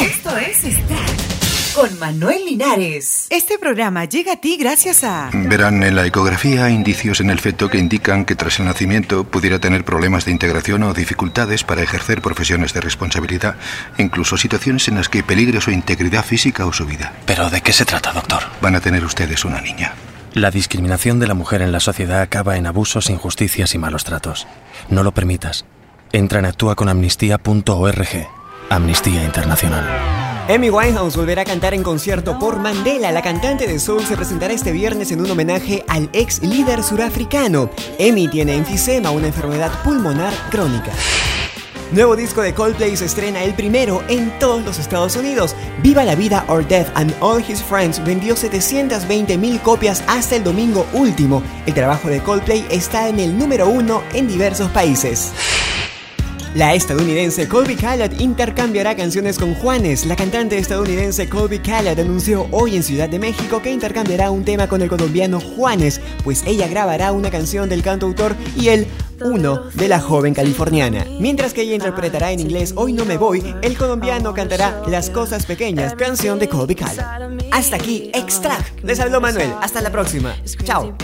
Esto es Start con Manuel Linares. Este programa llega a ti gracias a... Verán en la ecografía hay indicios en el feto que indican que tras el nacimiento pudiera tener problemas de integración o dificultades para ejercer profesiones de responsabilidad, incluso situaciones en las que peligre su integridad física o su vida. ¿Pero de qué se trata, doctor? Van a tener ustedes una niña. La discriminación de la mujer en la sociedad acaba en abusos, injusticias y malos tratos. No lo permitas. Entra en actúaconamnistía.org. Amnistía Internacional. Amy Winehouse volverá a cantar en concierto por Mandela. La cantante de soul se presentará este viernes en un homenaje al ex líder surafricano. Amy tiene enfisema, una enfermedad pulmonar crónica. Nuevo disco de Coldplay se estrena el primero en todos los Estados Unidos. Viva la vida or Death and All His Friends vendió 720 mil copias hasta el domingo último. El trabajo de Coldplay está en el número uno en diversos países. La estadounidense Colby Callard intercambiará canciones con Juanes. La cantante estadounidense Colby Callard anunció hoy en Ciudad de México que intercambiará un tema con el colombiano Juanes, pues ella grabará una canción del cantautor y él uno de la joven californiana. Mientras que ella interpretará en inglés Hoy no me voy, el colombiano cantará Las cosas pequeñas, canción de Colby Callard. Hasta aquí, Extract. Les habló Manuel. Hasta la próxima. Chao.